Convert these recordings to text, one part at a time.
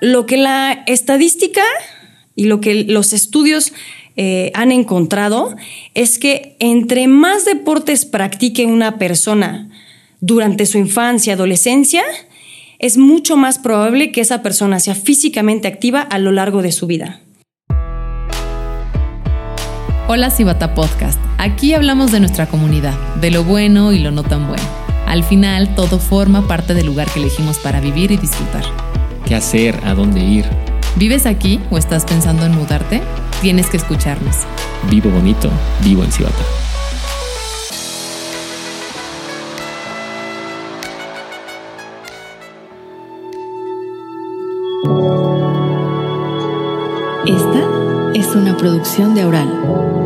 Lo que la estadística y lo que los estudios eh, han encontrado es que entre más deportes practique una persona durante su infancia, adolescencia, es mucho más probable que esa persona sea físicamente activa a lo largo de su vida. Hola Cibata Podcast. Aquí hablamos de nuestra comunidad, de lo bueno y lo no tan bueno. Al final, todo forma parte del lugar que elegimos para vivir y disfrutar. ¿Qué hacer? ¿A dónde ir? ¿Vives aquí o estás pensando en mudarte? Tienes que escucharnos. Vivo bonito, vivo en Cibata. Esta es una producción de Aural.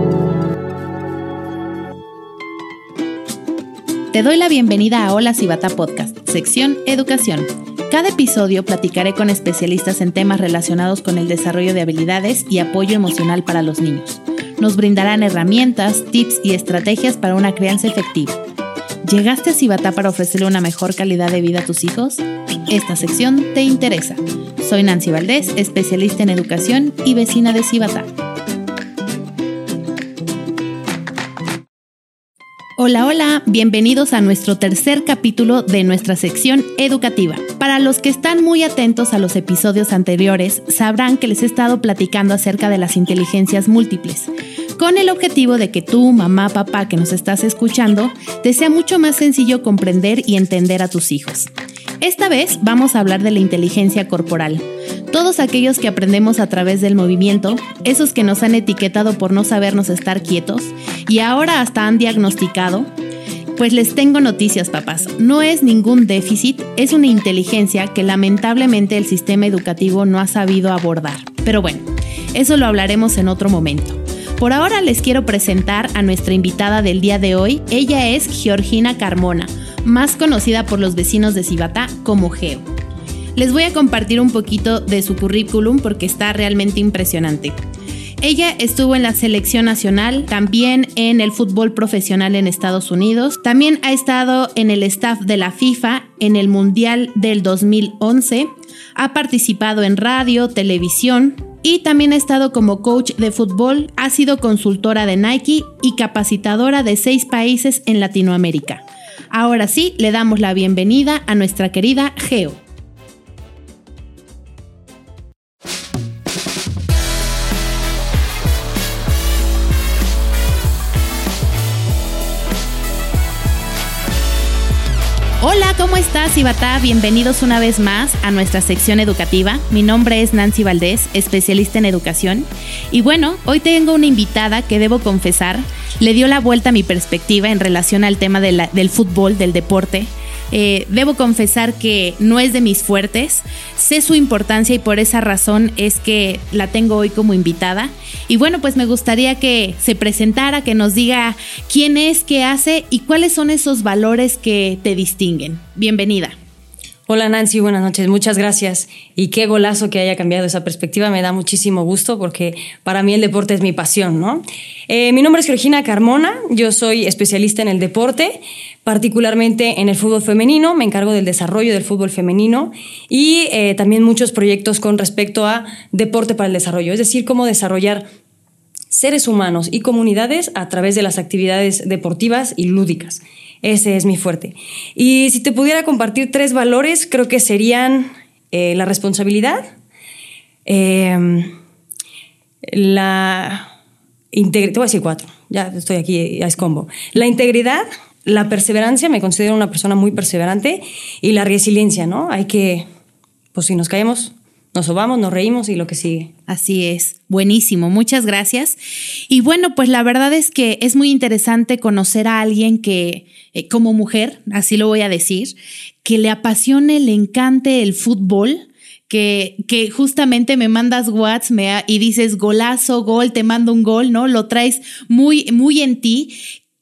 Te doy la bienvenida a Hola Cibata Podcast, sección Educación. Cada episodio platicaré con especialistas en temas relacionados con el desarrollo de habilidades y apoyo emocional para los niños. Nos brindarán herramientas, tips y estrategias para una crianza efectiva. ¿Llegaste a Cibata para ofrecerle una mejor calidad de vida a tus hijos? Esta sección te interesa. Soy Nancy Valdés, especialista en educación y vecina de Cibata. Hola, hola, bienvenidos a nuestro tercer capítulo de nuestra sección educativa. Para los que están muy atentos a los episodios anteriores, sabrán que les he estado platicando acerca de las inteligencias múltiples, con el objetivo de que tú, mamá, papá que nos estás escuchando, te sea mucho más sencillo comprender y entender a tus hijos. Esta vez vamos a hablar de la inteligencia corporal. Todos aquellos que aprendemos a través del movimiento, esos que nos han etiquetado por no sabernos estar quietos y ahora hasta han diagnosticado, pues les tengo noticias, papás. No es ningún déficit, es una inteligencia que lamentablemente el sistema educativo no ha sabido abordar. Pero bueno, eso lo hablaremos en otro momento. Por ahora les quiero presentar a nuestra invitada del día de hoy. Ella es Georgina Carmona, más conocida por los vecinos de Cibatá como Geo. Les voy a compartir un poquito de su currículum porque está realmente impresionante. Ella estuvo en la selección nacional, también en el fútbol profesional en Estados Unidos, también ha estado en el staff de la FIFA en el Mundial del 2011, ha participado en radio, televisión y también ha estado como coach de fútbol, ha sido consultora de Nike y capacitadora de seis países en Latinoamérica. Ahora sí, le damos la bienvenida a nuestra querida Geo. Hola, ¿cómo estás, Ibatá? Bienvenidos una vez más a nuestra sección educativa. Mi nombre es Nancy Valdés, especialista en educación. Y bueno, hoy tengo una invitada que debo confesar, le dio la vuelta a mi perspectiva en relación al tema del fútbol, del deporte. Eh, debo confesar que no es de mis fuertes, sé su importancia y por esa razón es que la tengo hoy como invitada. Y bueno, pues me gustaría que se presentara, que nos diga quién es, qué hace y cuáles son esos valores que te distinguen. Bienvenida. Hola Nancy, buenas noches, muchas gracias. Y qué golazo que haya cambiado esa perspectiva, me da muchísimo gusto porque para mí el deporte es mi pasión, ¿no? Eh, mi nombre es Georgina Carmona, yo soy especialista en el deporte, particularmente en el fútbol femenino, me encargo del desarrollo del fútbol femenino y eh, también muchos proyectos con respecto a deporte para el desarrollo, es decir, cómo desarrollar seres humanos y comunidades a través de las actividades deportivas y lúdicas. Ese es mi fuerte. Y si te pudiera compartir tres valores, creo que serían eh, la responsabilidad, em, la integridad, a cuatro, ya estoy aquí, ya es. La integridad, la perseverancia, me considero una persona muy perseverante, y la resiliencia, ¿no? Hay que, pues si nos caemos, nos sobamos, nos reímos y lo que sigue. Así es, buenísimo, muchas gracias. Y bueno, pues la verdad es que es muy interesante conocer a alguien que, eh, como mujer, así lo voy a decir, que le apasione, le encante el fútbol. Que, que justamente me mandas whats me, y dices golazo, gol, te mando un gol, ¿no? Lo traes muy, muy en ti.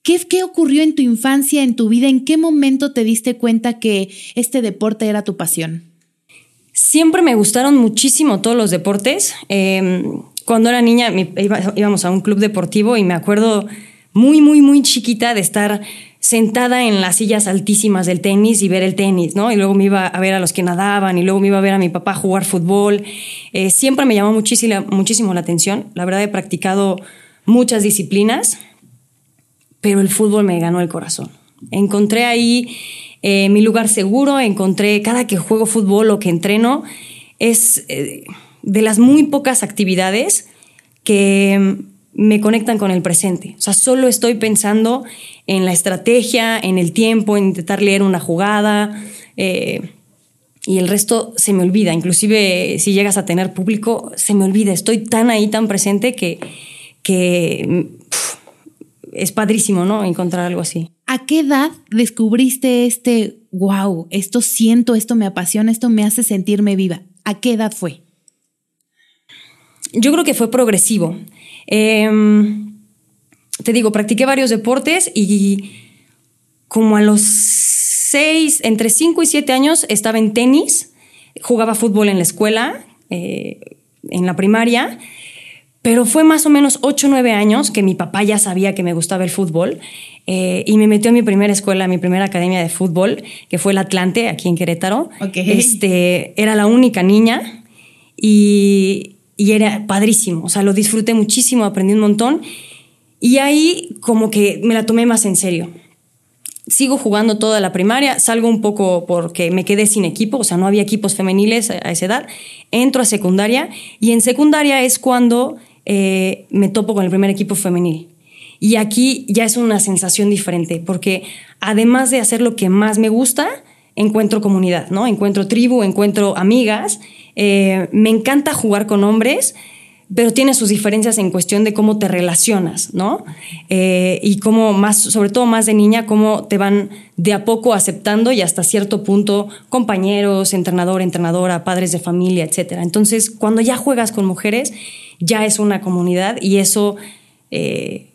¿Qué, ¿Qué ocurrió en tu infancia, en tu vida? ¿En qué momento te diste cuenta que este deporte era tu pasión? Siempre me gustaron muchísimo todos los deportes. Em, cuando era niña íbamos a un club deportivo y me acuerdo muy, muy, muy chiquita de estar sentada en las sillas altísimas del tenis y ver el tenis, ¿no? Y luego me iba a ver a los que nadaban y luego me iba a ver a mi papá jugar fútbol. Eh, siempre me llamó muchísimo, muchísimo la atención. La verdad he practicado muchas disciplinas, pero el fútbol me ganó el corazón. Encontré ahí eh, mi lugar seguro, encontré cada que juego fútbol o que entreno, es eh, de las muy pocas actividades que me conectan con el presente. O sea, solo estoy pensando en la estrategia, en el tiempo, en intentar leer una jugada. Eh, y el resto se me olvida. Inclusive si llegas a tener público, se me olvida. Estoy tan ahí, tan presente que, que es padrísimo, ¿no? Encontrar algo así. ¿A qué edad descubriste este, wow, esto siento, esto me apasiona, esto me hace sentirme viva? ¿A qué edad fue? Yo creo que fue progresivo. Em, te digo, practiqué varios deportes y como a los seis, entre cinco y siete años estaba en tenis, jugaba fútbol en la escuela, eh, en la primaria, pero fue más o menos ocho o nueve años que mi papá ya sabía que me gustaba el fútbol eh, y me metió a mi primera escuela, a mi primera academia de fútbol, que fue el Atlante, aquí en Querétaro. Este, era la única niña y, y era padrísimo, o sea, lo disfruté muchísimo, aprendí un montón y ahí como que me la tomé más en serio. Sigo jugando toda la primaria, salgo un poco porque me quedé sin equipo, o sea, no había equipos femeniles a esa edad, entro a secundaria y en secundaria es cuando eh, me topo con el primer equipo femenil. Y aquí ya es una sensación diferente, porque además de hacer lo que más me gusta, encuentro comunidad, ¿no? Encuentro tribu, encuentro amigas eh, me encanta jugar con hombres, pero tiene sus diferencias en cuestión de cómo te relacionas, ¿no? Eh, y cómo más, sobre todo más de niña, cómo te van de a poco aceptando y hasta cierto punto compañeros, entrenador, entrenadora, padres de familia, etc. Entonces, cuando ya juegas con mujeres, ya es una comunidad y eso... Eh,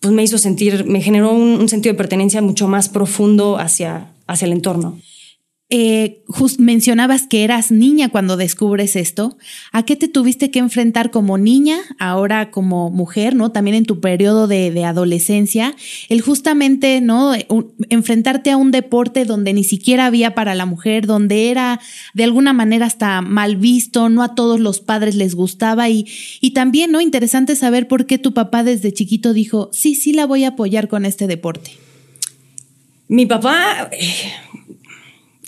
pues me hizo sentir, me generó un, un, sentido de pertenencia mucho más profundo hacia, hacia el entorno. Eh, mencionabas que eras niña cuando descubres esto. ¿A qué te tuviste que enfrentar como niña, ahora como mujer, ¿no? También en tu periodo de, adolescencia, el justamente, ¿no? enfrentarte a un deporte donde ni siquiera había para la mujer, donde era de alguna manera hasta mal visto, no a todos los padres les gustaba y, y también, ¿no? Interesante saber por qué tu papá desde chiquito dijo, sí, sí la voy a apoyar con este deporte. Mi papá,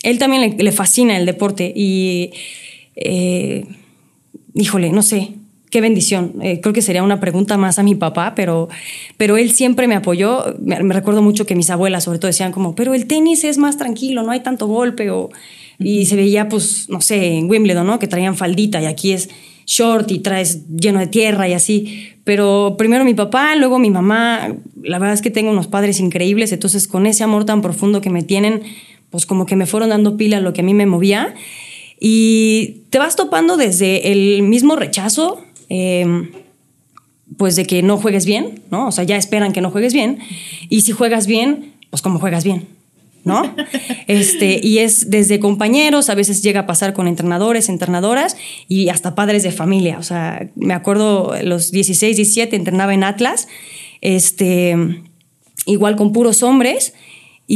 él también le, fascina el deporte y, eh, híjole, no sé, qué bendición. Eh, creo que sería una pregunta más a mi papá, pero, pero él siempre me apoyó. Me, recuerdo mucho que mis abuelas sobre todo decían como, pero el tenis es más tranquilo, no hay tanto golpe. O, y se veía, pues, no sé, en Wimbledon, ¿no? Que traían faldita y aquí es short y traes lleno de tierra y así. Pero primero mi papá, luego mi mamá. La verdad es que tengo unos padres increíbles, entonces con ese amor tan profundo que me tienen, pues como que me fueron dando pila lo que a mí me movía. Y te vas topando desde el mismo rechazo, em, pues de que no juegues bien, ¿no? O sea, ya esperan que no juegues bien. Y si juegas bien, pues como juegas bien, ¿no? Este, y es desde compañeros, a veces llega a pasar con entrenadores, entrenadoras y hasta padres de familia. O sea, me acuerdo los 16, 17 entrenaba en Atlas, este, igual con puros hombres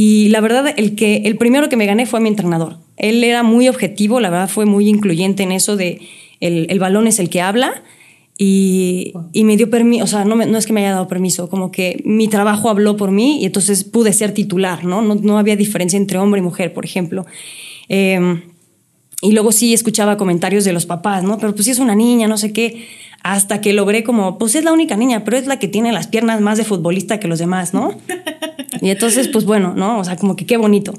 y la verdad, el, que, el primero que me gané fue mi entrenador. Él era muy objetivo, la verdad fue muy incluyente en eso de el, balón es el que habla. Y, me dio permiso, o sea, no, no, es que me haya dado permiso, como que mi trabajo habló por mí y entonces pude ser titular, ¿no? No, había diferencia entre hombre y mujer, por ejemplo. Em, y luego sí escuchaba comentarios de los papás, ¿no? Pero pues si es una niña, no sé qué. Hasta que logré como, pues es la única niña, pero es la que tiene las piernas más de futbolista que los demás, ¿no? Y entonces, pues bueno, ¿no? O sea, como que qué bonito.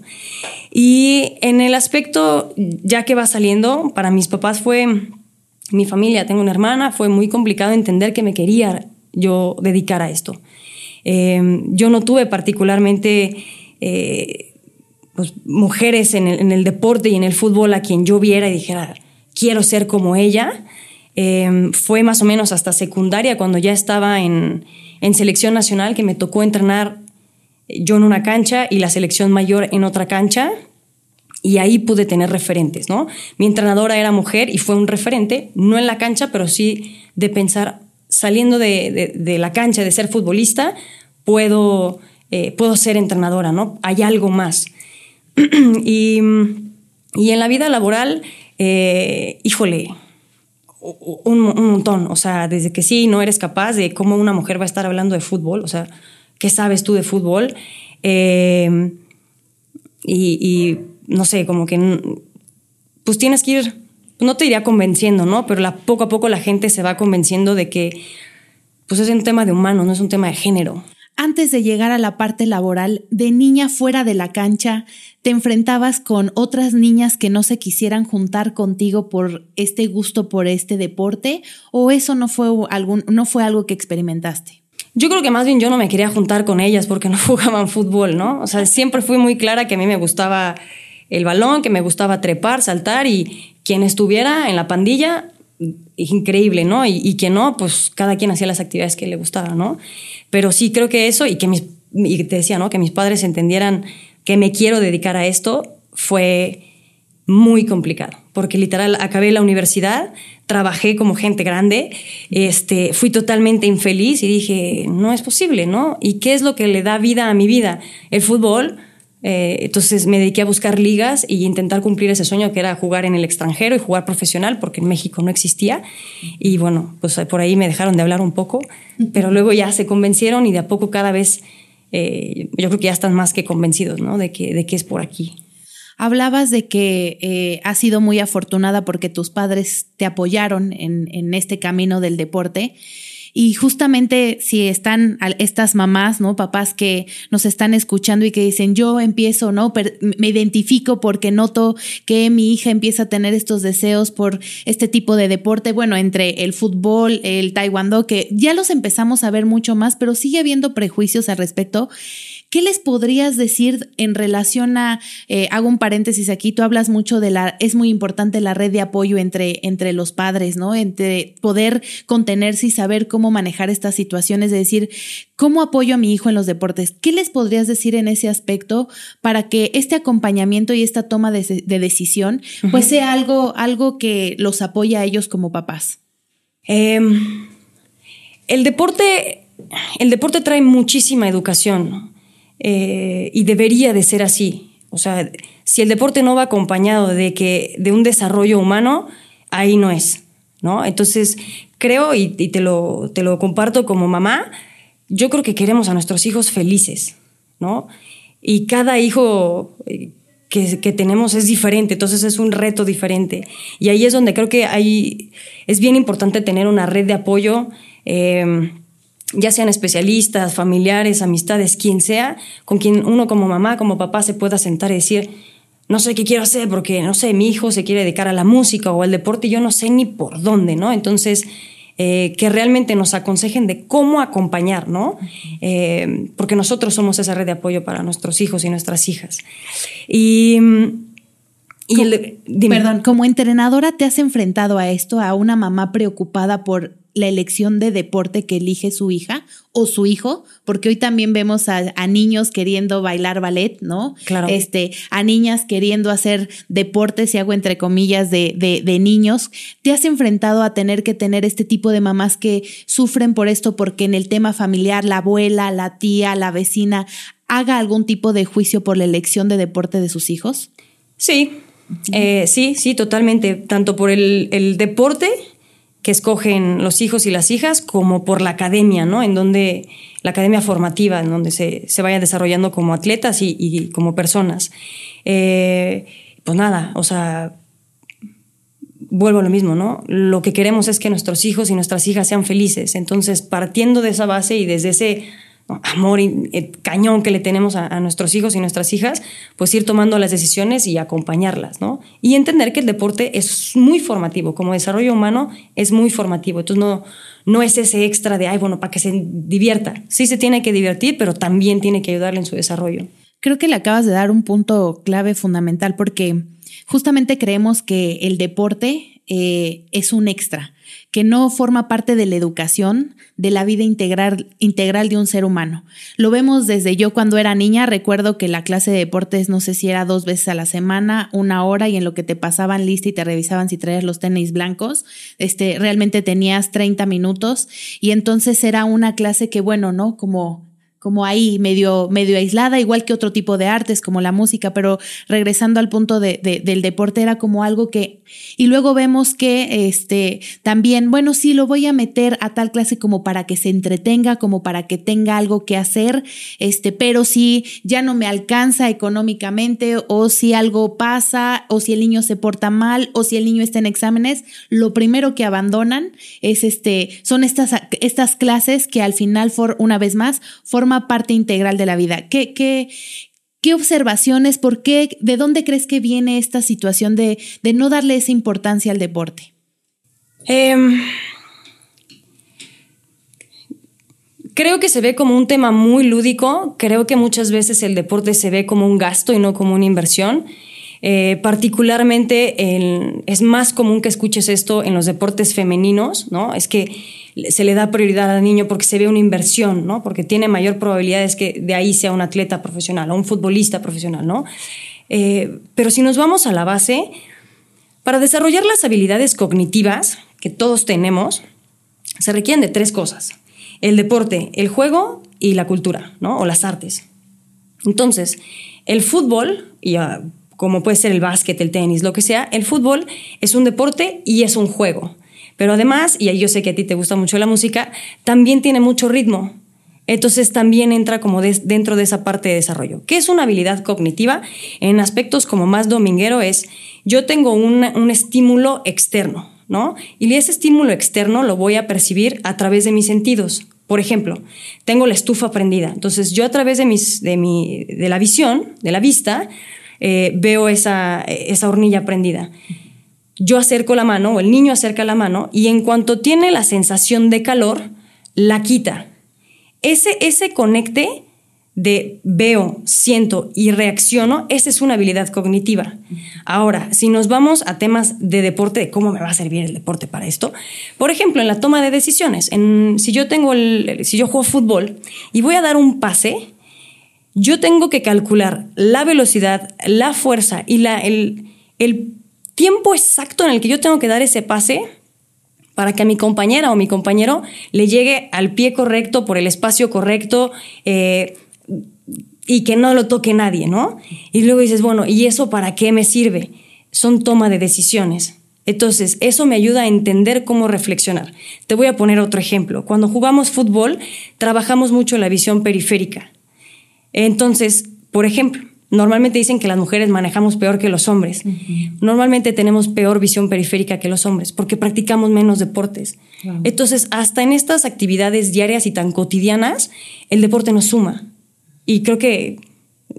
Y en el aspecto, ya que va saliendo, para mis papás fue mi familia, tengo una hermana, fue muy complicado entender que me quería yo dedicar a esto. Em, yo no tuve particularmente eh, pues, mujeres en el, en el, deporte y en el fútbol a quien yo viera y dijera, quiero ser como ella. Em, fue más o menos hasta secundaria, cuando ya estaba en, en selección nacional, que me tocó entrenar yo en una cancha y la selección mayor en otra cancha. Y ahí pude tener referentes, ¿no? Mi entrenadora era mujer y fue un referente, no en la cancha, pero sí de pensar, saliendo de, la cancha, de ser futbolista, puedo eh, puedo ser entrenadora, ¿no? Hay algo más. y, y, en la vida laboral, eh, híjole, un, montón. O sea, desde que sí, no eres capaz de cómo una mujer va a estar hablando de fútbol, o sea, ¿qué sabes tú de fútbol? Eh, y, y, no sé, como que, pues tienes que ir, no te iría convenciendo, ¿no? Pero la, poco a poco la gente se va convenciendo de que, pues es un tema de humano, no es un tema de género antes de llegar a la parte laboral, de niña fuera de la cancha, te enfrentabas con otras niñas que no se quisieran juntar contigo por este gusto por este deporte o eso no fue algún no fue algo que experimentaste? Yo creo que más bien yo no me quería juntar con ellas porque no jugaban fútbol, ¿no? O sea, siempre fui muy clara que a mí me gustaba el balón, que me gustaba trepar, saltar y quien estuviera en la pandilla increíble, ¿no? Y, que no, pues cada quien hacía las actividades que le gustaban, ¿no? Pero sí creo que eso y que mis, y te decía, ¿no? Que mis padres entendieran que me quiero dedicar a esto fue muy complicado, porque literal acabé la universidad, trabajé como gente grande, este, fui totalmente infeliz y dije, no es posible, ¿no? ¿Y qué es lo que le da vida a mi vida? El fútbol, eh, entonces me dediqué a buscar ligas y intentar cumplir ese sueño que era jugar en el extranjero y jugar profesional porque en México no existía. Y bueno, pues por ahí me dejaron de hablar un poco, pero luego ya se convencieron y de a poco cada vez eh, yo creo que ya están más que convencidos ¿no? de, que, de que es por aquí. Hablabas de que eh, has sido muy afortunada porque tus padres te apoyaron en, en este camino del deporte. Y justamente si están estas mamás, ¿no? Papás que nos están escuchando y que dicen, yo empiezo, ¿no? me identifico porque noto que mi hija empieza a tener estos deseos por este tipo de deporte, bueno, entre el fútbol, el taekwondo, que ya los empezamos a ver mucho más, pero sigue habiendo prejuicios al respecto. ¿Qué les podrías decir en relación a, eh, hago un paréntesis aquí, tú hablas mucho de la, es muy importante la red de apoyo entre, entre los padres, ¿no? Entre poder contenerse y saber cómo manejar estas situaciones, de decir, ¿cómo apoyo a mi hijo en los deportes? ¿Qué les podrías decir en ese aspecto para que este acompañamiento y esta toma de, decisión, pues sea algo, algo que los apoye a ellos como papás? Em, el deporte, el deporte trae muchísima educación. Eh, y debería de ser así. O sea, si el deporte no va acompañado de, que, de un desarrollo humano, ahí no es. ¿no? Entonces, creo, y, te, lo, te lo comparto como mamá, yo creo que queremos a nuestros hijos felices, ¿no? Y cada hijo eh, que, que, tenemos es diferente, entonces es un reto diferente. Y ahí es donde creo que hay, es bien importante tener una red de apoyo. Eh, ya sean especialistas, familiares, amistades, quien sea, con quien uno como mamá, como papá se pueda sentar y decir, no sé qué quiero hacer porque, no sé, mi hijo se quiere dedicar a la música o al deporte y yo no sé ni por dónde, ¿no? Entonces, eh, que realmente nos aconsejen de cómo acompañar, ¿no? Eh, porque nosotros somos esa red de apoyo para nuestros hijos y nuestras hijas. Y... y el, Perdón, como entrenadora te has enfrentado a esto, a una mamá preocupada por la elección de deporte que elige su hija o su hijo, porque hoy también vemos a, niños queriendo bailar ballet, ¿no? Claro. Este, a niñas queriendo hacer deportes, y hago entre comillas, de, de, niños. ¿Te has enfrentado a tener que tener este tipo de mamás que sufren por esto porque en el tema familiar la abuela, la tía, la vecina haga algún tipo de juicio por la elección de deporte de sus hijos? Sí, eh, sí, sí, totalmente. Tanto por el, el deporte que escogen los hijos y las hijas, como por la academia, ¿no? En donde la academia formativa, en donde se, se vayan desarrollando como atletas y, como personas. Eh, pues nada, o sea, vuelvo a lo mismo, ¿no? Lo que queremos es que nuestros hijos y nuestras hijas sean felices. Entonces, partiendo de esa base y desde ese amor y, eh, cañón que le tenemos a, nuestros hijos y nuestras hijas, pues ir tomando las decisiones y acompañarlas, ¿no? Y entender que el deporte es muy formativo, como desarrollo humano es muy formativo, entonces no, no es ese extra de, ay, bueno, para que se divierta. Sí se tiene que divertir, pero también tiene que ayudarle en su desarrollo. Creo que le acabas de dar un punto clave fundamental porque justamente creemos que el deporte eh, es un extra que no forma parte de la educación, de la vida integral, integral de un ser humano. Lo vemos desde yo cuando era niña, recuerdo que la clase de deportes no sé si era dos veces a la semana, una hora y en lo que te pasaban lista y te revisaban si traías los tenis blancos, este, realmente tenías 30 minutos y entonces era una clase que bueno, ¿no? Como como ahí, medio, medio aislada, igual que otro tipo de artes como la música, pero regresando al punto de, del deporte era como algo que, y luego vemos que este, también, bueno, sí, lo voy a meter a tal clase como para que se entretenga, como para que tenga algo que hacer, este, pero si ya no me alcanza económicamente o si algo pasa o si el niño se porta mal o si el niño está en exámenes, lo primero que abandonan es este, son estas, estas clases que al final, for, una vez más, forman parte integral de la vida. ¿Qué, qué, qué observaciones, por qué, de dónde crees que viene esta situación de, de no darle esa importancia al deporte? Em, creo que se ve como un tema muy lúdico, creo que muchas veces el deporte se ve como un gasto y no como una inversión. Eh, particularmente es más común que escuches esto en los deportes femeninos, ¿no? Es que se le da prioridad al niño porque se ve una inversión, ¿no? Porque tiene mayor probabilidad de que de ahí sea un atleta profesional o un futbolista profesional, ¿no? Eh, pero si nos vamos a la base, para desarrollar las habilidades cognitivas que todos tenemos, se requieren de tres cosas. El deporte, el juego y la cultura, ¿no? O las artes. Entonces, el fútbol, y ah, como puede ser el básquet, el tenis, lo que sea, el fútbol es un deporte y es un juego. Pero además, y yo sé que a ti te gusta mucho la música, también tiene mucho ritmo. Entonces también entra como dentro de esa parte de desarrollo. ¿Qué es una habilidad cognitiva? En aspectos como más dominguero es, yo tengo un estímulo externo, ¿no? Y ese estímulo externo lo voy a percibir a través de mis sentidos. Por ejemplo, tengo la estufa prendida. Entonces yo a través de, mis, de, mi, de la visión, de la vista, eh, veo esa, esa hornilla prendida yo acerco la mano o el niño acerca la mano y en cuanto tiene la sensación de calor, la quita. Ese, ese conecte de veo, siento y reacciono, esa es una habilidad cognitiva. Ahora, si nos vamos a temas de deporte, de cómo me va a servir el deporte para esto, por ejemplo, en la toma de decisiones, si yo tengo el, si yo juego fútbol y voy a dar un pase, yo tengo que calcular la velocidad, la fuerza y la, el, el tiempo exacto en el que yo tengo que dar ese pase para que a mi compañera o mi compañero le llegue al pie correcto, por el espacio correcto eh, y que no lo toque nadie, ¿no? Y luego dices, bueno, ¿y eso para qué me sirve? Son toma de decisiones. Entonces, eso me ayuda a entender cómo reflexionar. Te voy a poner otro ejemplo. Cuando jugamos fútbol, trabajamos mucho la visión periférica. Entonces, por ejemplo, Normalmente dicen que las mujeres manejamos peor que los hombres. Normalmente tenemos peor visión periférica que los hombres porque practicamos menos deportes. Entonces, hasta en estas actividades diarias y tan cotidianas, el deporte nos suma. Y creo que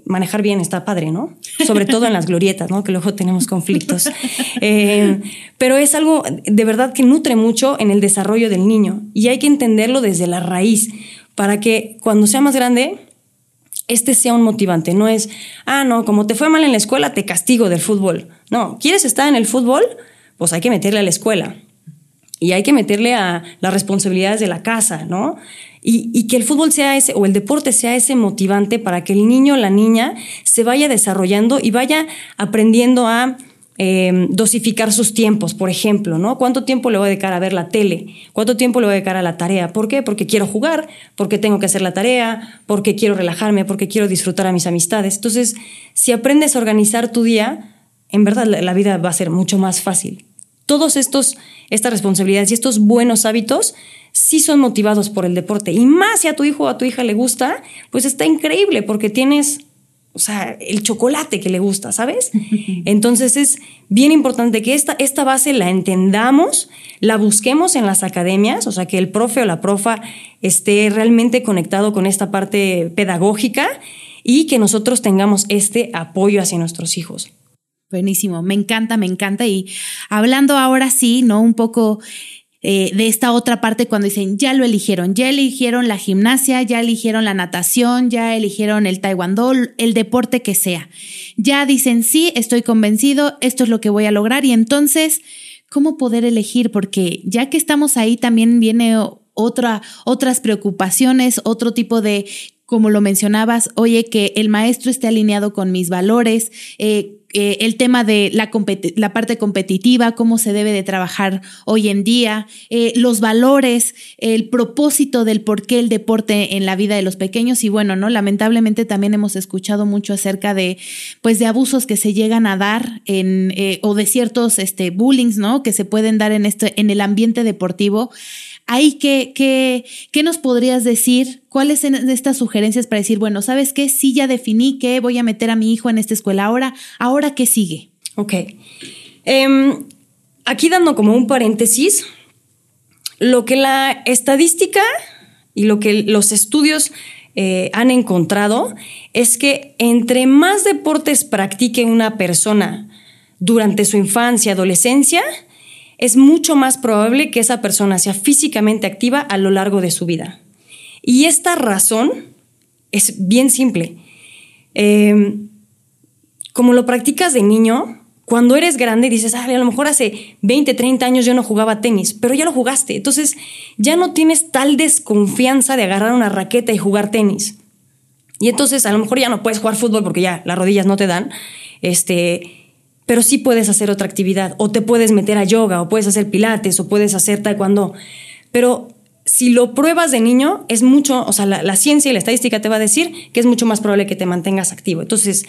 manejar bien está padre, ¿no? Sobre todo en las glorietas, ¿no? Que luego tenemos conflictos. Eh, pero es algo de verdad que nutre mucho en el desarrollo del niño y hay que entenderlo desde la raíz para que cuando sea más grande este sea un motivante. No es, ah, no, como te fue mal en la escuela, te castigo del fútbol. No, ¿quieres estar en el fútbol? Pues hay que meterle a la escuela. Y hay que meterle a las responsabilidades de la casa, ¿no? Y, y, que el fútbol sea ese, o el deporte sea ese motivante para que el niño o la niña se vaya desarrollando y vaya aprendiendo a Em, dosificar sus tiempos, por ejemplo, ¿no? ¿Cuánto tiempo le voy a dedicar a ver la tele? ¿Cuánto tiempo le voy a dedicar a la tarea? ¿Por qué? Porque quiero jugar, porque tengo que hacer la tarea, porque quiero relajarme, porque quiero disfrutar a mis amistades. Entonces, si aprendes a organizar tu día, en verdad la vida va a ser mucho más fácil. Todos estos, estas responsabilidades y estos buenos hábitos sí son motivados por el deporte. Y más si a tu hijo o a tu hija le gusta, pues está increíble porque tienes o sea, el chocolate que le gusta, ¿sabes? Entonces es bien importante que esta, esta base la entendamos, la busquemos en las academias, o sea, que el profe o la profa esté realmente conectado con esta parte pedagógica y que nosotros tengamos este apoyo hacia nuestros hijos. Buenísimo, me encanta, me encanta. Y hablando ahora sí, ¿no? Un poco eh, de esta otra parte cuando dicen, ya lo eligieron, ya eligieron la gimnasia, ya eligieron la natación, ya eligieron el taekwondo, el deporte que sea. Ya dicen, sí, estoy convencido, esto es lo que voy a lograr y entonces, ¿cómo poder elegir? Porque ya que estamos ahí también viene otra, otras preocupaciones, otro tipo de como lo mencionabas, oye, que el maestro esté alineado con mis valores, eh, eh, el tema de la, la, parte competitiva, cómo se debe de trabajar hoy en día, eh, los valores, el propósito del por qué el deporte en la vida de los pequeños y bueno, no, lamentablemente también hemos escuchado mucho acerca de, pues, de abusos que se llegan a dar en o de ciertos, este, bullings, ¿no? Que se pueden dar en este, en el ambiente deportivo. Ahí, ¿qué, qué, qué nos podrías decir? ¿Cuáles son estas sugerencias para decir, bueno, ¿sabes qué? Sí, ya definí que voy a meter a mi hijo en esta escuela ahora. ¿Ahora qué sigue? Ok. Em, aquí dando como un paréntesis, lo que la estadística y lo que los estudios eh, han encontrado es que entre más deportes practique una persona durante su infancia, adolescencia, es mucho más probable que esa persona sea físicamente activa a lo largo de su vida. Y esta razón es bien simple. Em, como lo practicas de niño, cuando eres grande dices, a lo mejor hace 20, 30 años yo no jugaba tenis, pero ya lo jugaste. Entonces ya no tienes tal desconfianza de agarrar una raqueta y jugar tenis. Y entonces a lo mejor ya no puedes jugar fútbol porque ya las rodillas no te dan. Este, pero sí puedes hacer otra actividad, o te puedes meter a yoga, o puedes hacer pilates, o puedes hacer taekwondo. Pero si lo pruebas de niño, es mucho, o sea, la, ciencia y la estadística te va a decir que es mucho más probable que te mantengas activo. Entonces,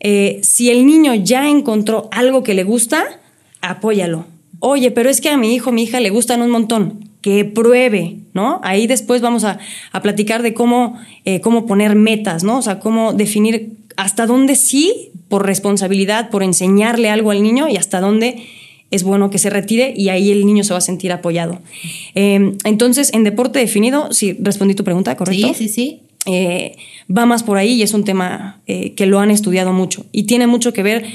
eh, si el niño ya encontró algo que le gusta, apóyalo. Oye, pero es que a mi hijo, mi hija le gustan un montón. Que pruebe, ¿no? Ahí después vamos a, platicar de cómo, eh, cómo poner metas, ¿no? O sea, cómo definir hasta dónde sí, por responsabilidad, por enseñarle algo al niño y hasta dónde es bueno que se retire y ahí el niño se va a sentir apoyado. Em, entonces, en deporte definido, sí, respondí tu pregunta, ¿correcto? Sí, sí, sí. Eh, va más por ahí y es un tema eh, que lo han estudiado mucho y tiene mucho que ver.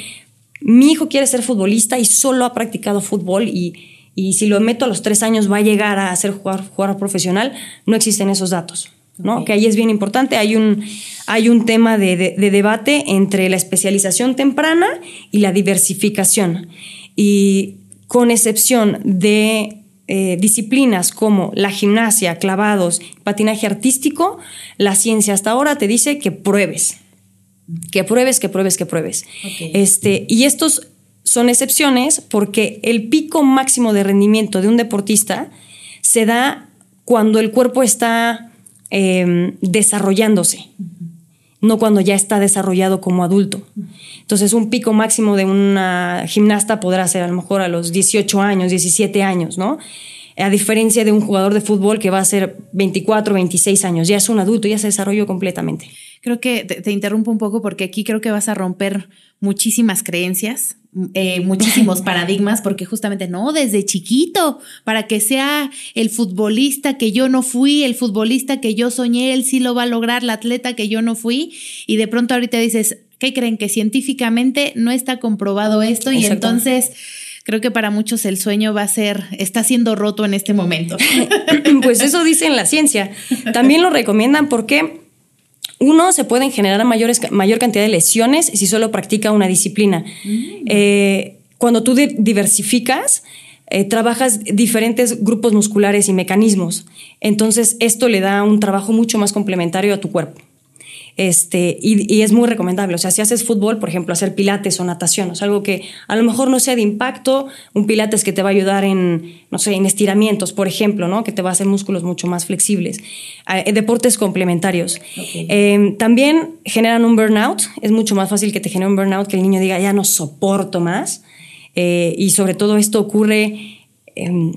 Mi hijo quiere ser futbolista y solo ha practicado fútbol y, y si lo meto a los tres años va a llegar a ser jugador, jugador profesional. No existen esos datos. ¿no? Que ahí es bien importante. Hay un, hay un tema de, debate entre la especialización temprana y la diversificación. Y con excepción de eh, disciplinas como la gimnasia, clavados, patinaje artístico, la ciencia hasta ahora te dice que pruebes. Que pruebes, que pruebes, que pruebes. Este, y estos son excepciones porque el pico máximo de rendimiento de un deportista se da cuando el cuerpo está Em, desarrollándose, no cuando ya está desarrollado como adulto. Entonces, un pico máximo de una gimnasta podrá ser a lo mejor a los 18 años, 17 años, ¿no? A diferencia de un jugador de fútbol que va a ser 24, 26 años, ya es un adulto, ya se desarrolló completamente. Creo que te interrumpo un poco porque aquí creo que vas a romper muchísimas creencias eh, muchísimos paradigmas, porque justamente no, desde chiquito, para que sea el futbolista que yo no fui, el futbolista que yo soñé, él sí lo va a lograr, la atleta que yo no fui, y de pronto ahorita dices, ¿qué creen? Que científicamente no está comprobado esto, y entonces creo que para muchos el sueño va a ser, está siendo roto en este momento. Pues eso dice en la ciencia. También lo recomiendan porque uno, se pueden generar mayores, mayor cantidad de lesiones si solo practica una disciplina. Mm. Eh, cuando tú diversificas, eh, trabajas diferentes grupos musculares y mecanismos. Entonces, esto le da un trabajo mucho más complementario a tu cuerpo. Este, y, es muy recomendable. O sea, si haces fútbol, por ejemplo, hacer pilates o natación, o sea, algo que a lo mejor no sea de impacto, un pilates que te va a ayudar en, no sé, en estiramientos, por ejemplo, ¿no? Que te va a hacer músculos mucho más flexibles. Eh, deportes complementarios. Em, también generan un burnout. Es mucho más fácil que te genere un burnout que el niño diga, ya no soporto más. Eh, y sobre todo esto ocurre em,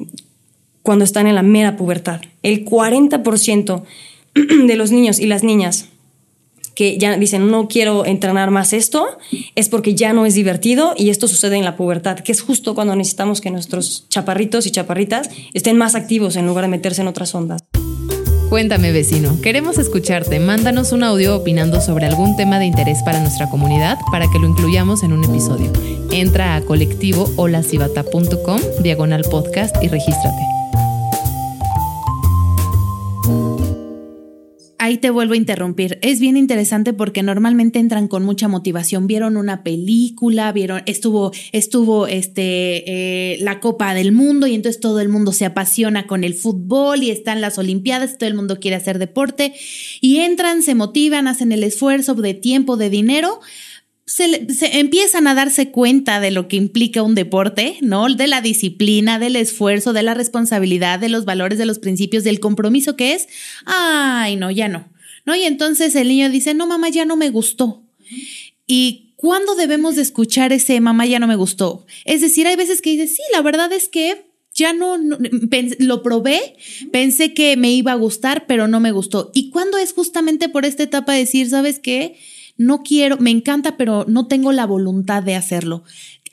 cuando están en la mera pubertad. El 40% de los niños y las niñas que ya dicen no quiero entrenar más esto, es porque ya no es divertido y esto sucede en la pubertad, que es justo cuando necesitamos que nuestros chaparritos y chaparritas estén más activos en lugar de meterse en otras ondas. Cuéntame vecino, queremos escucharte, mándanos un audio opinando sobre algún tema de interés para nuestra comunidad para que lo incluyamos en un episodio. Entra a colectivo diagonal podcast y regístrate. Ahí te vuelvo a interrumpir. Es bien interesante porque normalmente entran con mucha motivación. Vieron una película, vieron, estuvo, estuvo este, eh, la Copa del Mundo y entonces todo el mundo se apasiona con el fútbol y están las Olimpiadas todo el mundo quiere hacer deporte y entran, se motivan, hacen el esfuerzo de tiempo, de dinero se, empiezan a darse cuenta de lo que implica un deporte, ¿no? De la disciplina, del esfuerzo, de la responsabilidad, de los valores, de los principios, del compromiso que es. Ay, no, ya no. ¿No? Y entonces el niño dice, no, mamá, ya no me gustó. ¿Y cuándo debemos de escuchar ese mamá ya no me gustó? Es decir, hay veces que dice, sí, la verdad es que ya no, lo probé, pensé que me iba a gustar, pero no me gustó. ¿Y cuándo es justamente por esta etapa de decir, sabes qué? No quiero, me encanta, pero no tengo la voluntad de hacerlo.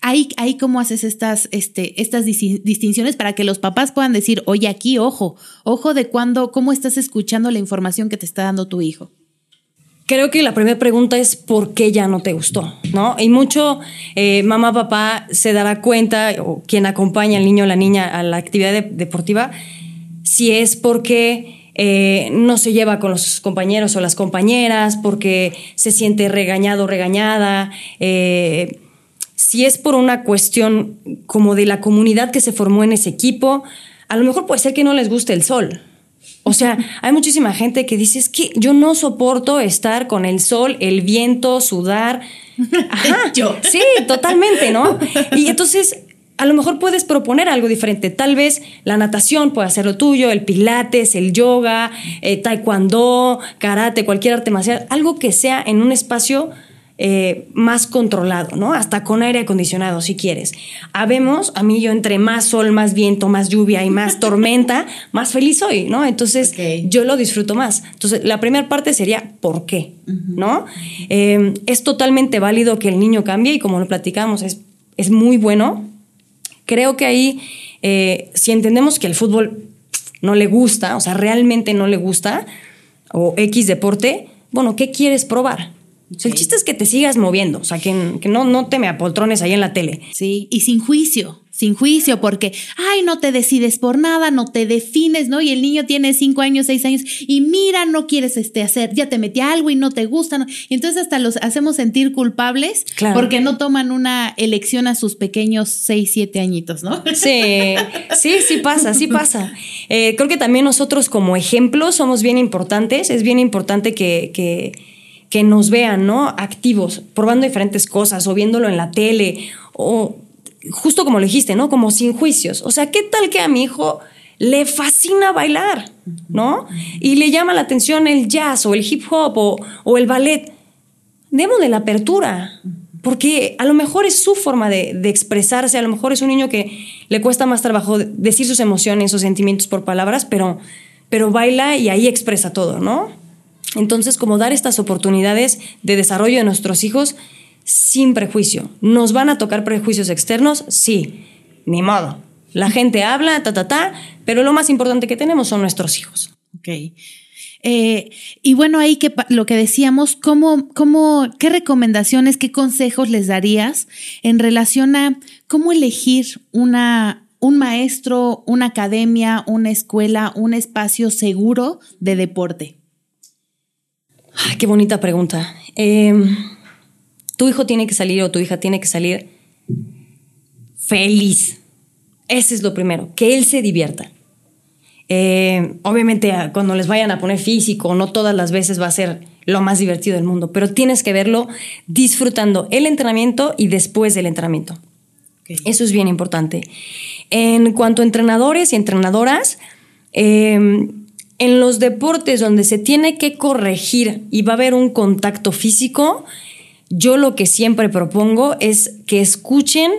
Ahí, ahí cómo haces estas, este, estas distinciones para que los papás puedan decir, oye, aquí, ojo, ojo de cuándo, cómo estás escuchando la información que te está dando tu hijo. Creo que la primera pregunta es por qué ya no te gustó, ¿no? Y mucho eh, mamá, papá se dará cuenta, o quien acompaña al niño o la niña a la actividad deportiva, si es porque eh, no se lleva con los compañeros o las compañeras porque se siente regañado o regañada. Eh, si es por una cuestión como de la comunidad que se formó en ese equipo, a lo mejor puede ser que no les guste el sol. O sea, hay muchísima gente que dice, es que yo no soporto estar con el sol, el viento, sudar. Ajá, yo. Sí, totalmente, ¿no? Y entonces a lo mejor puedes proponer algo diferente. Tal vez la natación puede ser lo tuyo, el pilates, el yoga, eh, taekwondo, karate, cualquier arte marcial, algo que sea en un espacio eh, más controlado, ¿no? Hasta con aire acondicionado, si quieres. Habemos, a mí yo entre más sol, más viento, más lluvia y más tormenta, más feliz soy, ¿no? Entonces yo lo disfruto más. Entonces la primera parte sería ¿por qué? ¿No? Eh, es totalmente válido que el niño cambie y como lo platicamos, es, es muy bueno Creo que ahí, eh, si entendemos que el fútbol no le gusta, o sea, realmente no le gusta, o X deporte, bueno, ¿qué quieres probar? El chiste es que te sigas moviendo, o sea, que, que no, no te me apoltrones ahí en la tele. Sí, y sin juicio sin juicio, porque, ay, no te decides por nada, no te defines, ¿no? Y el niño tiene cinco años, seis años, y mira, no quieres este, hacer, ya te metí algo y no te gusta, ¿no? Y entonces hasta los hacemos sentir culpables porque no toman una elección a sus pequeños seis, siete añitos, ¿no? Sí, sí, sí pasa, sí pasa. Eh, creo que también nosotros como ejemplo somos bien importantes, es bien importante que, que, que nos vean, ¿no? Activos, probando diferentes cosas o viéndolo en la tele o justo como lo dijiste, ¿no? Como sin juicios. O sea, ¿qué tal que a mi hijo le fascina bailar, ¿no? Y le llama la atención el jazz o el hip hop o, el ballet. Démosle la apertura, porque a lo mejor es su forma de, expresarse, a lo mejor es un niño que le cuesta más trabajo decir sus emociones o sentimientos por palabras, pero, pero baila y ahí expresa todo, ¿no? Entonces, como dar estas oportunidades de desarrollo de nuestros hijos sin prejuicio. ¿Nos van a tocar prejuicios externos? Sí, ni modo. La gente habla, ta, ta, ta, pero lo más importante que tenemos son nuestros hijos. Ok. Eh, y bueno, ahí que lo que decíamos, ¿cómo, cómo, ¿qué recomendaciones, qué consejos les darías en relación a cómo elegir una, un maestro, una academia, una escuela, un espacio seguro de deporte? Ay, qué bonita pregunta. Eh, tu hijo tiene que salir o tu hija tiene que salir feliz. Ese es lo primero, que él se divierta. Eh, obviamente cuando les vayan a poner físico, no todas las veces va a ser lo más divertido del mundo, pero tienes que verlo disfrutando el entrenamiento y después del entrenamiento. Eso es bien importante. En cuanto a entrenadores y entrenadoras, em, en los deportes donde se tiene que corregir y va a haber un contacto físico, yo lo que siempre propongo es que escuchen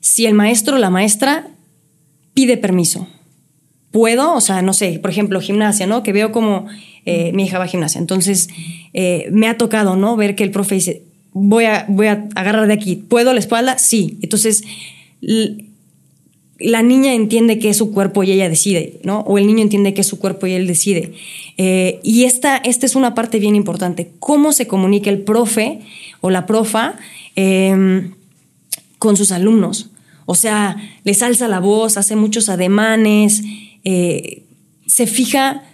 si el maestro o la maestra pide permiso. ¿Puedo? O sea, no sé, por ejemplo, gimnasia, ¿no? Que veo como eh, mi hija va a gimnasia. Entonces, eh, me ha tocado, ¿no? Ver que el profe dice, voy a, voy a agarrar de aquí. ¿Puedo la espalda? Sí. Entonces, la niña entiende que es su cuerpo y ella decide, ¿no? O el niño entiende que es su cuerpo y él decide. Eh, y esta, esta es una parte bien importante. ¿Cómo se comunica el profe o la profa em, con sus alumnos. O sea, les alza la voz, hace muchos ademanes, eh, se fija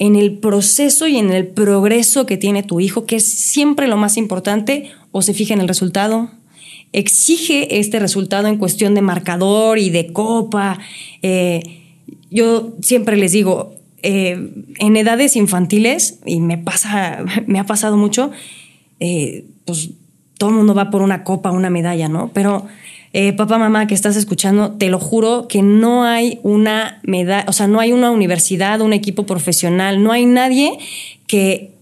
en el proceso y en el progreso que tiene tu hijo, que es siempre lo más importante, o se fija en el resultado. Exige este resultado en cuestión de marcador y de copa. Eh, yo siempre les digo, eh, en edades infantiles, y me pasa, me ha pasado mucho, eh, pues todo el mundo va por una copa, una medalla, ¿no? Pero papá, mamá, que estás escuchando, te lo juro que no hay una medalla, o sea, no hay una universidad, un equipo profesional, no hay nadie que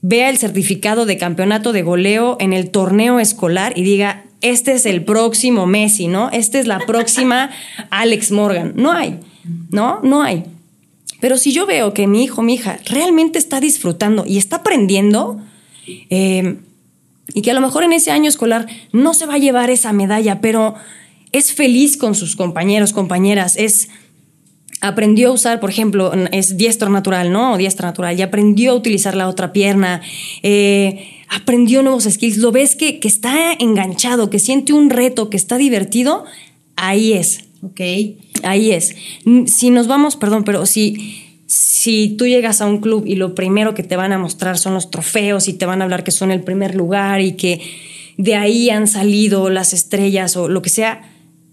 vea el certificado de campeonato de goleo en el torneo escolar y diga, este es el próximo Messi, ¿no? Esta es la próxima Alex Morgan. No hay, ¿no? No hay. Pero si yo veo que mi hijo, mi hija realmente está disfrutando y está aprendiendo, eh, y que a lo mejor en ese año escolar no se va a llevar esa medalla, pero es feliz con sus compañeros, compañeras, es aprendió a usar, por ejemplo, es diestro natural, ¿no? O diestra natural, y aprendió a utilizar la otra pierna, eh, aprendió nuevos skills, lo ves que, que, está enganchado, que siente un reto, que está divertido, ahí es. Ok. Ahí es. Si nos vamos, perdón, pero si si tú llegas a un club y lo primero que te van a mostrar son los trofeos y te van a hablar que son el primer lugar y que de ahí han salido las estrellas o lo que sea,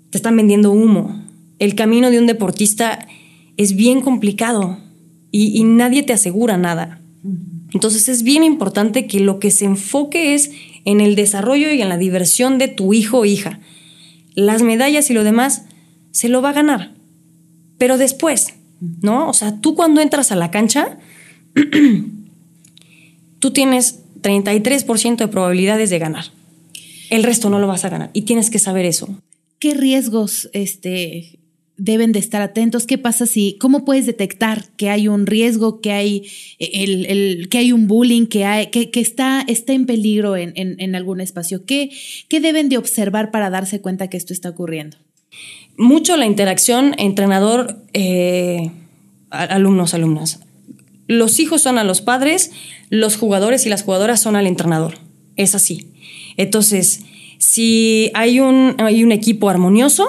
te están vendiendo humo. El camino de un deportista es bien complicado y, nadie te asegura nada. Entonces es bien importante que lo que se enfoque es en el desarrollo y en la diversión de tu hijo o hija. Las medallas y lo demás se lo va a ganar. Pero después, ¿no? O sea, tú cuando entras a la cancha, tú tienes 33% de probabilidades de ganar. El resto no lo vas a ganar y tienes que saber eso. ¿Qué riesgos este, deben de estar atentos? ¿Qué pasa si, cómo puedes detectar que hay un riesgo, que hay, el, que hay un bullying, que, hay, que, está, está en peligro en, en, algún espacio? ¿Qué, ¿Qué deben de observar para darse cuenta que esto está ocurriendo? mucho la interacción entrenador, eh, alumnos, alumnas. Los hijos son a los padres, los jugadores y las jugadoras son al entrenador. Es así. Entonces, si hay un, hay un equipo armonioso,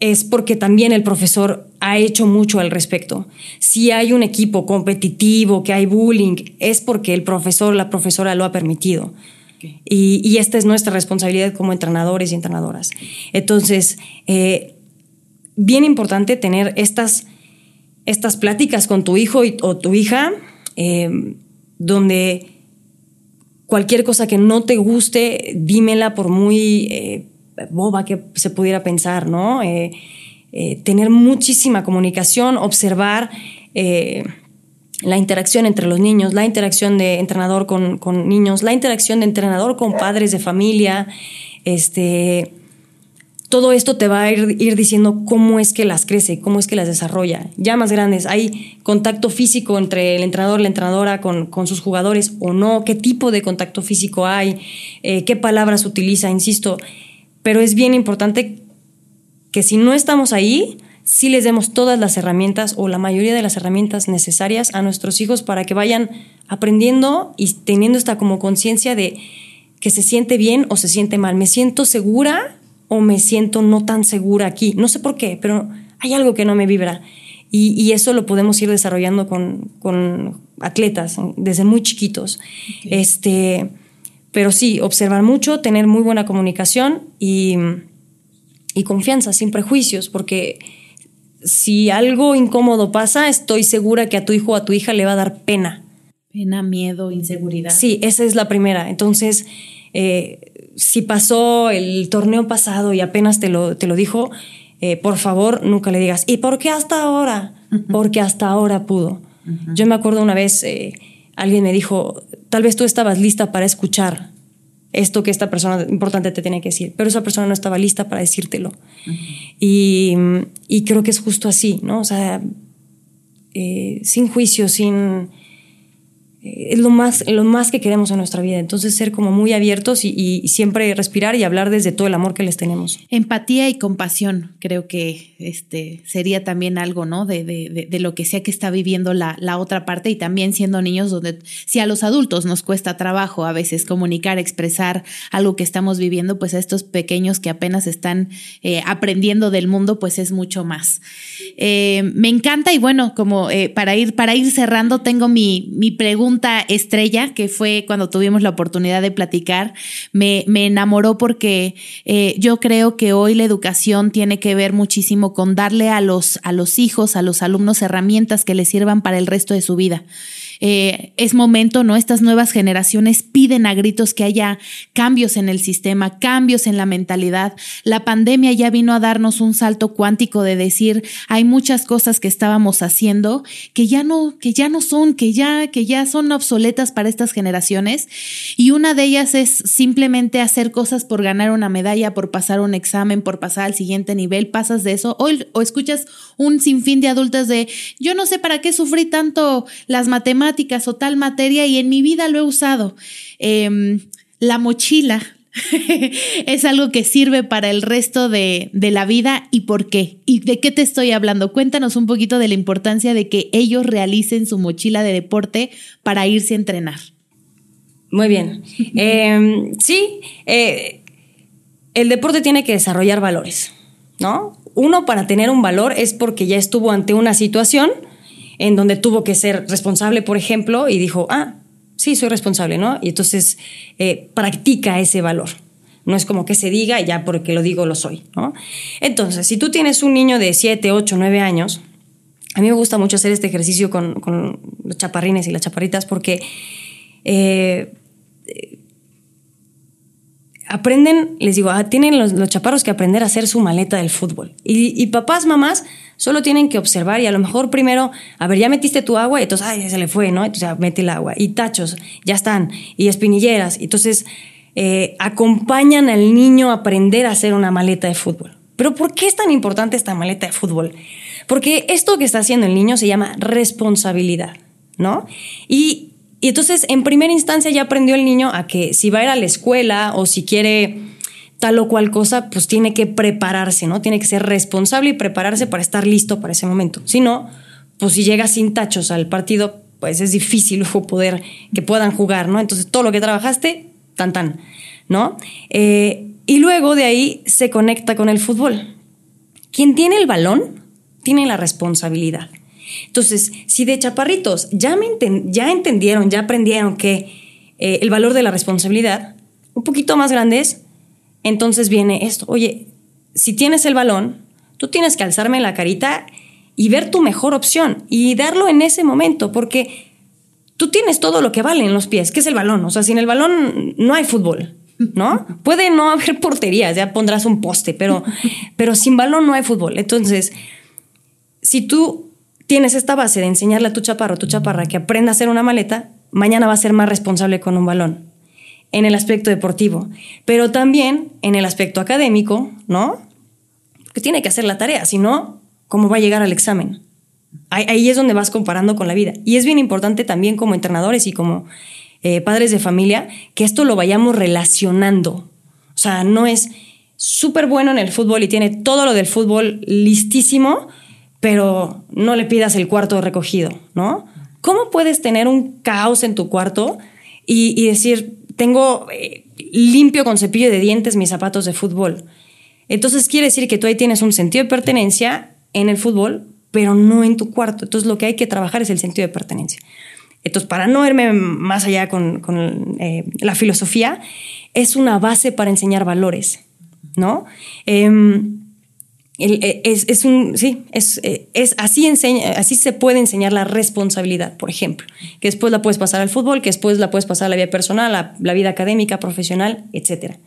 es porque también el profesor ha hecho mucho al respecto. Si hay un equipo competitivo, que hay bullying, es porque el profesor, la profesora lo ha permitido. Y, esta es nuestra responsabilidad como entrenadores y entrenadoras. Entonces, eh, bien importante tener estas, estas pláticas con tu hijo o tu hija, eh, donde cualquier cosa que no te guste, dímela por muy eh, boba que se pudiera pensar, ¿no? tener muchísima comunicación, observar la interacción entre los niños, la interacción de entrenador con, niños, la interacción de entrenador con padres de familia, este, todo esto te va a ir, diciendo cómo es que las crece, cómo es que las desarrolla. Ya más grandes, hay contacto físico entre el entrenador, la entrenadora con, sus jugadores o no, qué tipo de contacto físico hay, eh, qué palabras utiliza, insisto. Pero es bien importante que si no estamos ahí, sí les demos todas las herramientas o la mayoría de las herramientas necesarias a nuestros hijos para que vayan aprendiendo y teniendo esta como conciencia de que se siente bien o se siente mal. ¿Me siento segura o me siento no tan segura aquí? No sé por qué, pero hay algo que no me vibra. Y, eso lo podemos ir desarrollando con, atletas desde muy chiquitos. Este, pero sí, observar mucho, tener muy buena comunicación y, y confianza, sin prejuicios, porque si algo incómodo pasa, estoy segura que a tu hijo o a tu hija le va a dar pena. Pena, miedo, inseguridad. Sí, esa es la primera. Entonces, eh, si pasó el torneo pasado y apenas te lo, te lo dijo, eh, por favor, nunca le digas, ¿y por qué hasta ahora? Porque hasta ahora pudo. Yo me acuerdo una vez, eh, alguien me dijo, tal vez tú estabas lista para escuchar esto que esta persona importante te tiene que decir, pero esa persona no estaba lista para decírtelo. y, y, creo que es justo así, ¿no? O sea, eh, sin juicio, sin... eh, es lo más, lo más que queremos en nuestra vida. Entonces, ser como muy abiertos y, siempre respirar y hablar desde todo el amor que les tenemos. Empatía y compasión, creo que este sería también algo, ¿no? De, de, de, lo que sea que está viviendo la, la, otra parte y también siendo niños, donde si a los adultos nos cuesta trabajo a veces comunicar, expresar algo que estamos viviendo, pues a estos pequeños que apenas están eh, aprendiendo del mundo, pues es mucho más. Eh, me encanta y bueno, como para, ir, para ir cerrando, tengo mi, mi pregunta estrella, que fue cuando tuvimos la oportunidad de platicar, me, me enamoró porque eh, yo creo que hoy la educación tiene que ver muchísimo con darle a los, a los hijos, a los alumnos herramientas que les sirvan para el resto de su vida. Eh, es momento, ¿no? Estas nuevas generaciones piden a gritos que haya cambios en el sistema, cambios en la mentalidad. La pandemia ya vino a darnos un salto cuántico de decir, hay muchas cosas que estábamos haciendo que ya no, que ya no son, que ya, que ya son obsoletas para estas generaciones. Y una de ellas es simplemente hacer cosas por ganar una medalla, por pasar un examen, por pasar al siguiente nivel. Pasas de eso o, o escuchas un sinfín de adultas de, yo no sé para qué sufrí tanto las matemáticas o tal materia y en mi vida lo he usado. Em, la mochila es algo que sirve para el resto de, de, la vida y por qué. ¿Y de qué te estoy hablando? Cuéntanos un poquito de la importancia de que ellos realicen su mochila de deporte para irse a entrenar. Muy bien. Em, sí, eh, el deporte tiene que desarrollar valores, ¿no? Uno, para tener un valor es porque ya estuvo ante una situación en donde tuvo que ser responsable, por ejemplo, y dijo, ah, sí, soy responsable, ¿no? Y entonces eh, practica ese valor. No es como que se diga, ya porque lo digo, lo soy, ¿no? Entonces, si tú tienes un niño de 7, 8, 9 años, a mí me gusta mucho hacer este ejercicio con, los chaparrines y las chaparritas porque eh, aprenden, les digo, ah, tienen los, chaparros que aprender a hacer su maleta del fútbol. Y, papás, mamás, Solo tienen que observar y a lo mejor primero, a ver, ya metiste tu agua y entonces, ay, ya se le fue, ¿no? Entonces, mete el agua. Y tachos, ya están. Y espinilleras. Entonces, eh, acompañan al niño a aprender a hacer una maleta de fútbol. Pero ¿por qué es tan importante esta maleta de fútbol? Porque esto que está haciendo el niño se llama responsabilidad, ¿no? Y, y entonces, en primera instancia, ya aprendió el niño a que si va a ir a la escuela o si quiere tal o cual cosa, pues tiene que prepararse, ¿no? Tiene que ser responsable y prepararse para estar listo para ese momento. Si no, pues si llega sin tachos al partido, pues es difícil poder que puedan jugar, ¿no? Entonces todo lo que trabajaste, tan tan, ¿no? Eh, y luego de ahí se conecta con el fútbol. Quien tiene el balón tiene la responsabilidad. Entonces, si de chaparritos ya, me ya entendieron, ya aprendieron que eh, el valor de la responsabilidad, un poquito más grandes, entonces viene esto, oye, si tienes el balón, tú tienes que alzarme la carita y ver tu mejor opción y darlo en ese momento, porque tú tienes todo lo que vale en los pies, que es el balón. O sea, sin el balón no hay fútbol, ¿no? Puede no haber porterías, ya pondrás un poste, pero, pero sin balón no hay fútbol. Entonces, si tú tienes esta base de enseñarle a tu chaparro, tu chaparra, que aprenda a hacer una maleta, mañana va a ser más responsable con un balón en el aspecto deportivo, pero también en el aspecto académico, ¿no? Que tiene que hacer la tarea, si no, ¿cómo va a llegar al examen? Ahí, es donde vas comparando con la vida. Y es bien importante también como entrenadores y como eh, padres de familia que esto lo vayamos relacionando. O sea, no es súper bueno en el fútbol y tiene todo lo del fútbol listísimo, pero no le pidas el cuarto recogido, ¿no? ¿Cómo puedes tener un caos en tu cuarto y decir, tengo eh, limpio con cepillo de dientes mis zapatos de fútbol. Entonces quiere decir que tú ahí tienes un sentido de pertenencia en el fútbol, pero no en tu cuarto. Entonces lo que hay que trabajar es el sentido de pertenencia. Entonces, para no irme más allá con, eh, la filosofía, es una base para enseñar valores, ¿no? Em, eh, es, un, sí, es, eh, es así, enseña, así se puede enseñar la responsabilidad, por ejemplo, que después la puedes pasar al fútbol, que después la puedes pasar a la vida personal, a la vida académica, profesional, etc.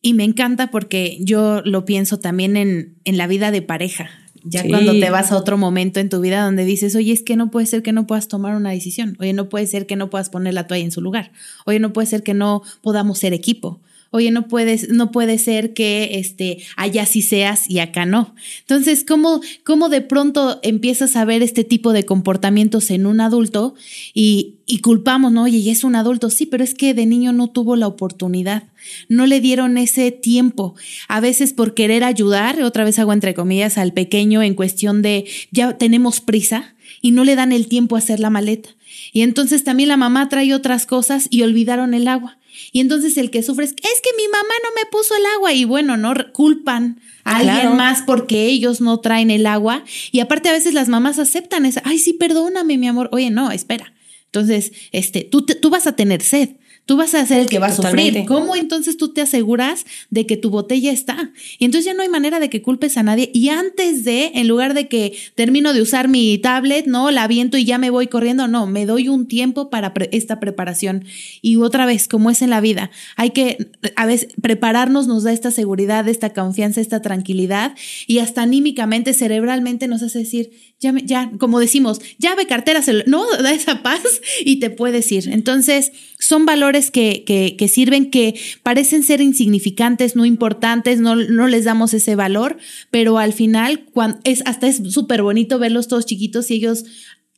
Y me encanta porque yo lo pienso también en, en la vida de pareja. Ya cuando te vas a otro momento en tu vida donde dices, oye, es que no puede ser que no puedas tomar una decisión. Oye, no puede ser que no puedas poner la toalla en su lugar. Oye, no puede ser que no podamos ser equipo oye, no puedes, no puede ser que este, allá sí seas y acá no. Entonces, ¿cómo, cómo de pronto empiezas a ver este tipo de comportamientos en un adulto y, y culpamos, ¿no? Oye, y es un adulto, sí, pero es que de niño no tuvo la oportunidad, no le dieron ese tiempo. A veces por querer ayudar, otra vez hago entre comillas, al pequeño en cuestión de ya tenemos prisa y no le dan el tiempo a hacer la maleta. Y entonces también la mamá trae otras cosas y olvidaron el agua. Y entonces el que sufre es, es que mi mamá no me puso el agua y bueno, no culpan a alguien más porque ellos no traen el agua. Y aparte a veces las mamás aceptan esa, ay, sí, perdóname, mi amor. Oye, no, espera. Entonces, este, tú, tú vas a tener sed. Tú vas a ser el que va a sufrir. ¿Cómo entonces tú te aseguras de que tu botella está? Y entonces ya no hay manera de que culpes a nadie. Y antes de, en lugar de que termino de usar mi tablet, no, la aviento y ya me voy corriendo, no, me doy un tiempo para esta preparación. Y otra vez, como es en la vida, hay que, a veces, prepararnos nos da esta seguridad, esta confianza, esta tranquilidad y hasta anímicamente, cerebralmente nos hace decir, ya, ya, como decimos, llave, cartera, no, da esa paz y te puedes ir. Entonces, son valores que, que, que sirven, que parecen ser insignificantes, no importantes, no, no les damos ese valor, pero al final, cuando es, hasta es súper bonito verlos todos chiquitos y ellos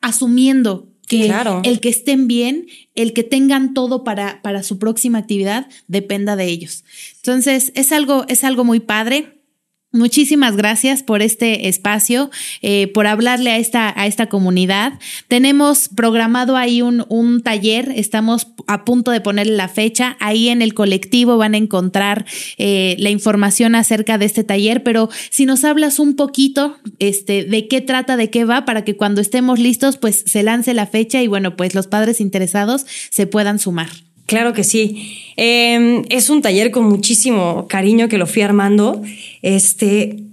asumiendo que el que estén bien, el que tengan todo para, para su próxima actividad, dependa de ellos. Entonces, es algo, es algo muy padre. Muchísimas gracias por este espacio, eh, por hablarle a esta, a esta comunidad. Tenemos programado ahí un, un, taller, estamos a punto de ponerle la fecha. Ahí en el colectivo van a encontrar eh, la información acerca de este taller, pero si nos hablas un poquito este, de qué trata, de qué va, para que cuando estemos listos, pues se lance la fecha y bueno, pues los padres interesados se puedan sumar. Claro que sí. Em, es un taller con muchísimo cariño que lo fui armando. Este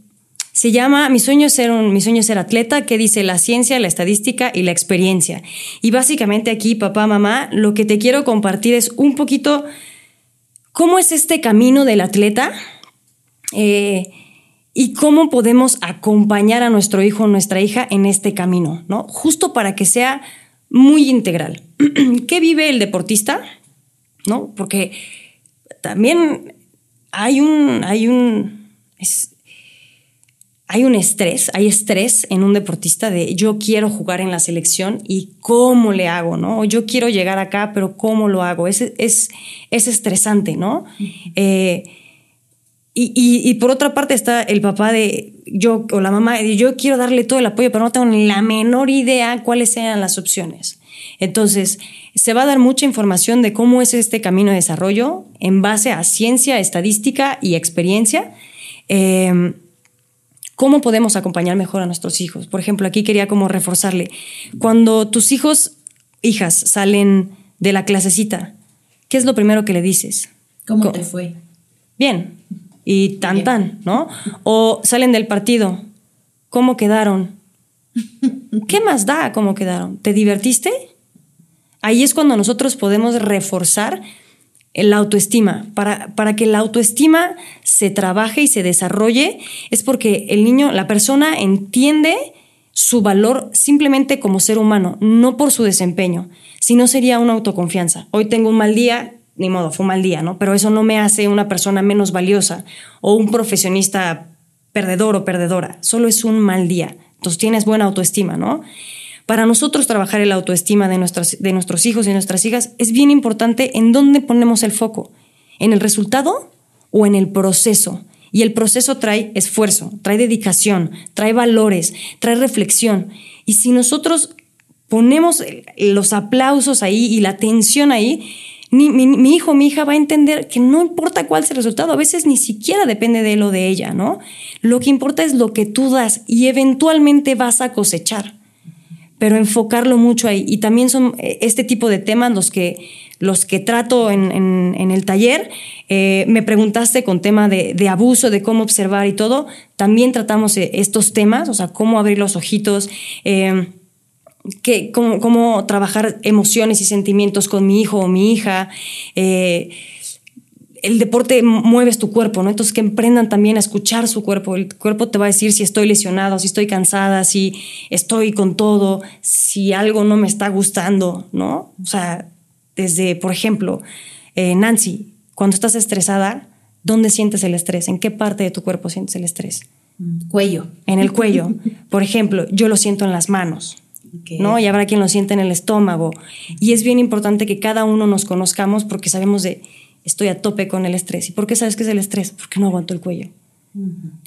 se llama Mi sueño es ser un, mi sueño ser atleta, que dice la ciencia, la estadística y la experiencia. Y básicamente aquí, papá, mamá, lo que te quiero compartir es un poquito cómo es este camino del atleta eh, y cómo podemos acompañar a nuestro hijo o nuestra hija en este camino, ¿no? Justo para que sea muy integral. ¿Qué vive el deportista? ¿No? Porque también hay un, hay un, hay un estrés, hay estrés en un deportista de yo quiero jugar en la selección y cómo le hago, ¿no? yo quiero llegar acá, pero cómo lo hago. Es, es, es estresante, ¿no? Eh, y, y, por otra parte está el papá de yo o la mamá, de yo quiero darle todo el apoyo, pero no tengo ni la menor idea cuáles sean las opciones. Entonces, se va a dar mucha información de cómo es este camino de desarrollo en base a ciencia, estadística y experiencia. Em, ¿Cómo podemos acompañar mejor a nuestros hijos? Por ejemplo, aquí quería como reforzarle, cuando tus hijos, hijas, salen de la clasecita, ¿qué es lo primero que le dices? ¿Cómo, te fue? Bien, y tan tan, ¿no? O salen del partido, ¿cómo quedaron? ¿Qué más da cómo quedaron? ¿Te divertiste? Ahí es cuando nosotros podemos reforzar la autoestima. Para, para, que la autoestima se trabaje y se desarrolle, es porque el niño, la persona entiende su valor simplemente como ser humano, no por su desempeño. Si no sería una autoconfianza. Hoy tengo un mal día, ni modo, fue un mal día, ¿no? Pero eso no me hace una persona menos valiosa o un profesionista perdedor o perdedora. Solo es un mal día. Entonces tienes buena autoestima, ¿no? Para nosotros trabajar el autoestima de, de nuestros hijos y nuestras hijas es bien importante en dónde ponemos el foco, en el resultado o en el proceso. Y el proceso trae esfuerzo, trae dedicación, trae valores, trae reflexión. Y si nosotros ponemos los aplausos ahí y la atención ahí, mi, mi, hijo, mi hija va a entender que no importa cuál sea el resultado, a veces ni siquiera depende de él o de ella, ¿no? Lo que importa es lo que tú das y eventualmente vas a cosechar pero enfocarlo mucho ahí. Y también son eh, este tipo de temas los que, los que trato en, el taller. Eh, me preguntaste con tema de, abuso, de cómo observar y todo. También tratamos eh, estos temas, o sea, cómo abrir los ojitos. que, cómo, trabajar emociones y sentimientos con mi hijo o mi hija el deporte mueves tu cuerpo, ¿no? Entonces que emprendan también a escuchar su cuerpo. El cuerpo te va a decir si estoy lesionado, si estoy cansada, si estoy con todo, si algo no me está gustando, ¿no? O sea, desde, por ejemplo, eh, Nancy, cuando estás estresada, ¿dónde sientes el estrés? ¿En qué parte de tu cuerpo sientes el estrés? Cuello. En el cuello. Por ejemplo, yo lo siento en las manos. ¿no? Y habrá quien lo siente en el estómago. Y es bien importante que cada uno nos conozcamos porque sabemos de, estoy a tope con el estrés. ¿Y por qué sabes que es el estrés? Porque no aguanto el cuello.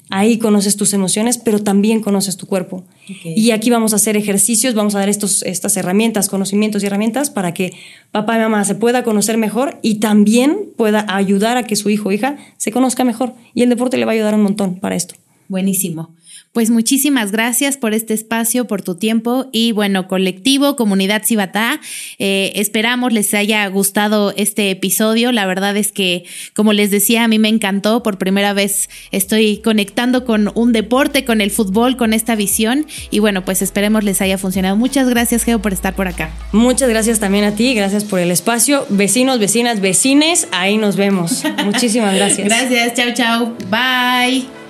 Ahí conoces tus emociones, pero también conoces tu cuerpo. Y aquí vamos a hacer ejercicios, vamos a dar estos, estas herramientas, conocimientos y herramientas para que papá y mamá se pueda conocer mejor y también pueda ayudar a que su hijo o hija se conozca mejor. Y el deporte le va a ayudar un montón para esto. Buenísimo. Pues muchísimas gracias por este espacio, por tu tiempo y bueno, colectivo, comunidad Cibatá, eh, esperamos les haya gustado este episodio. La verdad es que, como les decía, a mí me encantó. Por primera vez estoy conectando con un deporte, con el fútbol, con esta visión y bueno, pues esperemos les haya funcionado. Muchas gracias, Geo, por estar por acá. Muchas gracias también a ti, gracias por el espacio. Vecinos, vecinas, vecines, ahí nos vemos. Muchísimas gracias. gracias, chao, chao. Bye.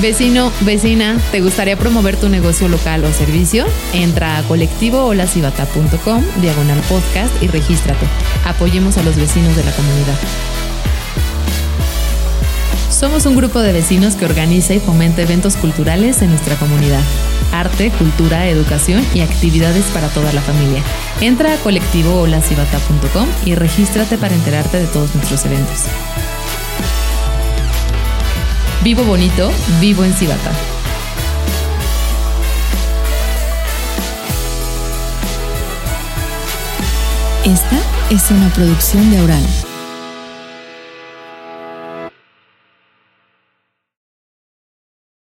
Vecino, vecina, ¿te gustaría promover tu negocio local o servicio? Entra a colectivoholacibata.com, diagonal podcast y regístrate. Apoyemos a los vecinos de la comunidad. Somos un grupo de vecinos que organiza y fomenta eventos culturales en nuestra comunidad. Arte, cultura, educación y actividades para toda la familia. Entra a colectivoholacibata.com y regístrate para enterarte de todos nuestros eventos. Vivo bonito, vivo en Cibata. Esta es una producción de Aural.